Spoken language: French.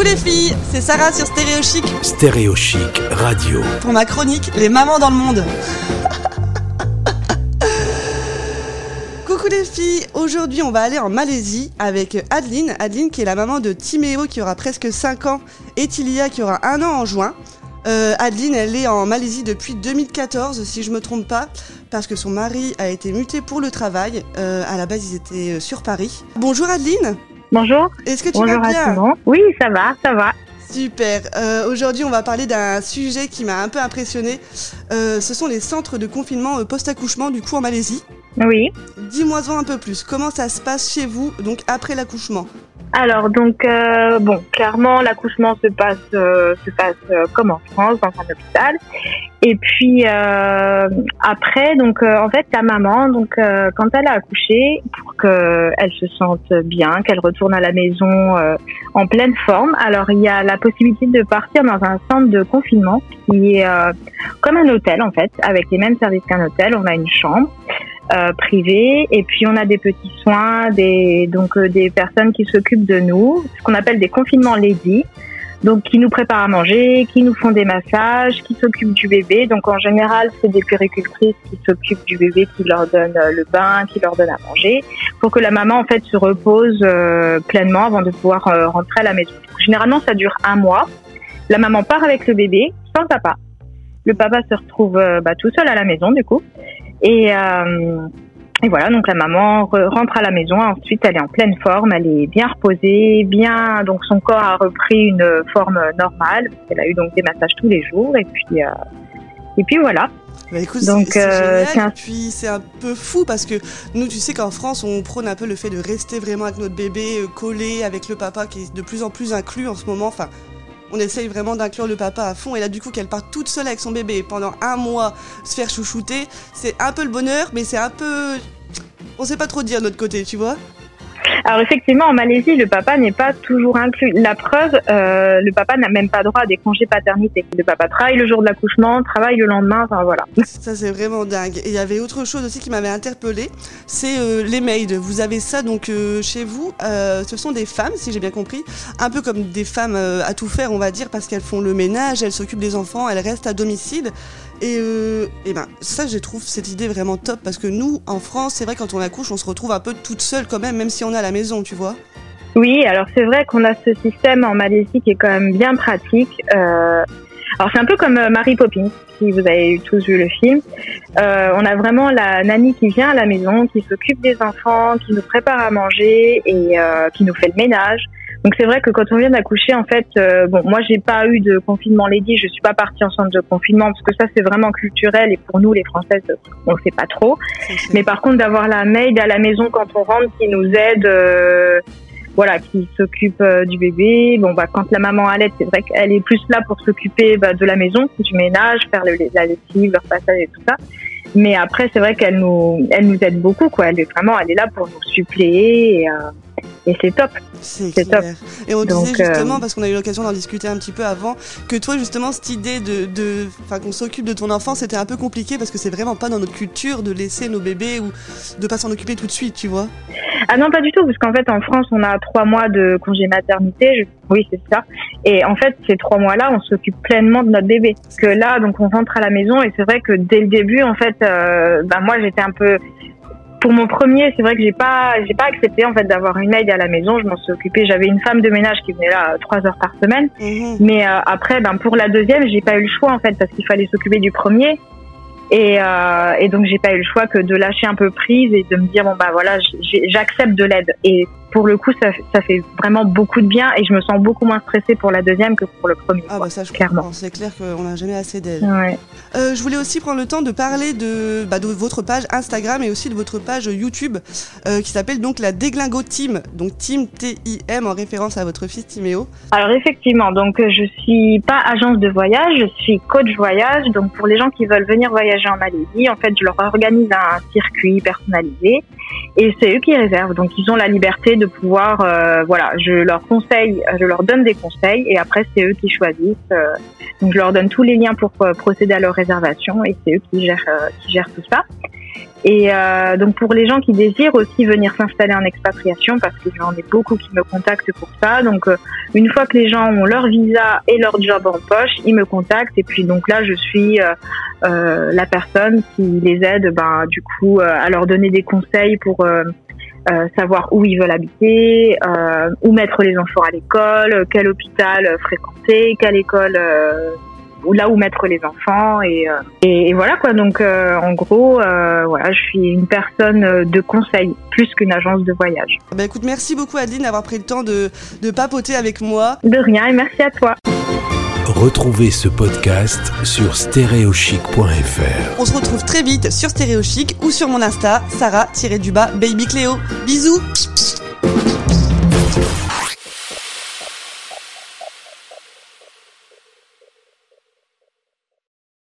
Coucou les filles, c'est Sarah sur Stéréo Chic. Stéréo Chic Radio. Pour ma chronique, les mamans dans le monde. Coucou les filles, aujourd'hui on va aller en Malaisie avec Adeline. Adeline qui est la maman de Timéo qui aura presque 5 ans et Tilia qui aura un an en juin. Euh, Adeline, elle est en Malaisie depuis 2014, si je me trompe pas, parce que son mari a été muté pour le travail. Euh, à la base, ils étaient sur Paris. Bonjour Adeline. Bonjour. Est-ce que tu Bonjour vas à bien tout le monde. Oui, ça va, ça va. Super. Euh, Aujourd'hui, on va parler d'un sujet qui m'a un peu impressionné. Euh, ce sont les centres de confinement euh, post-accouchement, du coup, en Malaisie. Oui. Dis-moi-en un peu plus. Comment ça se passe chez vous, donc après l'accouchement? Alors donc euh, bon, clairement l'accouchement se passe euh, se passe euh, comme en France dans un hôpital. Et puis euh, après donc euh, en fait la maman donc euh, quand elle a accouché pour que elle se sente bien, qu'elle retourne à la maison euh, en pleine forme, alors il y a la possibilité de partir dans un centre de confinement qui est euh, comme un hôtel en fait avec les mêmes services qu'un hôtel. On a une chambre. euh, privée et puis on a des petits soins des donc des personnes qui s'occupent de nous ce qu'on appelle des confinements lady donc qui nous préparent à manger qui nous font des massages qui s'occupent du bébé. Donc en général c'est des puéricultrices qui s'occupent du bébé qui leur donnent euh, le bain qui leur donnent à manger pour que la maman en fait se repose euh, pleinement avant de pouvoir euh, rentrer à la maison. Généralement ça dure un mois. La maman part avec le bébé sans papa. Le papa se retrouve euh, bah, tout seul à la maison du coup. Et, euh, et voilà, donc la maman re- rentre à la maison. Ensuite, elle est en pleine forme, elle est bien reposée, bien. Donc son corps a repris une forme normale. Elle a eu donc des massages tous les jours. Et puis, euh, et puis voilà. Bah écoute, Donc, c'est euh, un- Et puis c'est un peu fou parce que nous, tu sais qu'en France, on prône un peu le fait de rester vraiment avec notre bébé euh, collé avec le papa qui est de plus en plus inclus en ce moment. Enfin, on essaye vraiment d'inclure le papa à fond. Et là, du coup, qu'elle part toute seule avec son bébé pendant un mois se faire chouchouter, c'est un peu le bonheur, mais c'est un peu. On sait pas trop dire de notre côté, tu vois. Alors effectivement, en Malaisie, le papa n'est pas toujours inclus. La preuve, euh, le papa n'a même pas droit à des congés paternité. Le papa travaille le jour de l'accouchement, travaille le lendemain. Enfin voilà. Ça, c'est vraiment dingue. Et il y avait autre chose aussi qui m'avait interpellée, c'est euh, les maids. Vous avez ça donc euh, chez vous. Euh, ce sont des femmes, si j'ai bien compris, un peu comme des femmes à tout faire, on va dire, parce qu'elles font le ménage, elles s'occupent des enfants, elles restent à domicile. Et, euh, ben ça, je trouve cette idée vraiment top parce que nous, en France, c'est vrai quand on accouche, on se retrouve un peu toute seule quand même, même si on est à la maison, tu vois. Oui, alors c'est vrai qu'on a ce système en Malaisie qui est quand même bien pratique. Euh, alors c'est un peu comme euh, Mary Poppins, si vous avez tous vu le film. Euh, on a vraiment la nanny qui vient à la maison, qui s'occupe des enfants, qui nous prépare à manger et qui nous fait le ménage. Donc c'est vrai que quand on vient d'accoucher, en fait, euh, bon, moi j'ai pas eu de confinement lady, je suis pas partie en centre de confinement parce que ça c'est vraiment culturel et pour nous les Françaises, on le fait pas trop. Mais par contre, d'avoir la maid à la maison quand on rentre qui nous aide, euh, voilà, qui s'occupe euh, du bébé. Bon, bah, quand la maman allait, c'est vrai qu'elle est plus là pour s'occuper bah, de la maison, du ménage, faire le, la lessive, leur passage et tout ça. Mais après, c'est vrai qu'elle nous, elle nous aide beaucoup, quoi. Elle est vraiment, elle est là pour nous suppléer et, euh, et c'est top. C'est clair. Et on Donc, disait justement, euh, parce qu'on a eu l'occasion d'en discuter un petit peu avant, que toi justement cette idée de, de, qu'on s'occupe de ton enfant, c'était un peu compliqué parce que c'est vraiment pas dans notre culture de laisser nos bébés ou de pas s'en occuper tout de suite, tu vois. Ah non, pas du tout, parce qu'en fait, en France, on a trois mois de congé maternité. Je- Oui, c'est ça. Et en fait, ces trois mois-là, on s'occupe pleinement de notre bébé. Parce que là, donc, on rentre à la maison et c'est vrai que dès le début, en fait, euh, bah, moi, j'étais un peu. Pour mon premier, c'est vrai que j'ai pas, j'ai pas accepté en fait d'avoir une aide à la maison. Je m'en suis occupée. J'avais une femme de ménage qui venait là trois heures par semaine. Mhm. Mais euh, après, ben pour la deuxième, j'ai pas eu le choix en fait parce qu'il fallait s'occuper du premier. Et, euh, et donc j'ai pas eu le choix que de lâcher un peu prise et de me dire bon bah voilà j'accepte de l'aide et pour le coup ça, ça fait vraiment beaucoup de bien et je me sens beaucoup moins stressée pour la deuxième que pour le premier Ah quoi, bah ça je clairement c'est clair qu'on n'a jamais assez d'aide. ouais. Euh, je voulais aussi prendre le temps de parler de, bah, de votre page Instagram et aussi de votre page YouTube euh, qui s'appelle donc la Déglingo Team, donc Team T-I-M en référence à votre fils Timéo. alors effectivement donc je suis pas agence de voyage je suis coach voyage donc pour les gens qui veulent venir voyager en Malaisie en fait je leur organise un circuit personnalisé et c'est eux qui réservent. Donc ils ont la liberté de pouvoir euh, voilà je leur conseille je leur donne des conseils et après c'est eux qui choisissent euh, donc je leur donne tous les liens pour euh, procéder à leur réservation et c'est eux qui gèrent euh, qui gèrent tout ça Et euh, donc pour les gens qui désirent aussi venir s'installer en expatriation, parce que j'en ai beaucoup qui me contactent pour ça. Donc euh, une fois que les gens ont leur visa et leur job en poche, ils me contactent et puis donc là je suis euh, la personne qui les aide, ben du coup à leur donner des conseils pour savoir où ils veulent habiter, où mettre les enfants à l'école, quel hôpital fréquenter, quelle école là où mettre les enfants et, euh, et, voilà quoi. Donc euh, en gros, euh, voilà, je suis une personne de conseil plus qu'une agence de voyage. Bah écoute, merci beaucoup Adeline d'avoir pris le temps de, de papoter avec moi. De rien et merci à toi. Retrouvez ce podcast sur stéréochic.fr. On se retrouve très vite sur Stéréochic ou sur mon Insta, Sarah-du-bas Baby Cléo. Bisous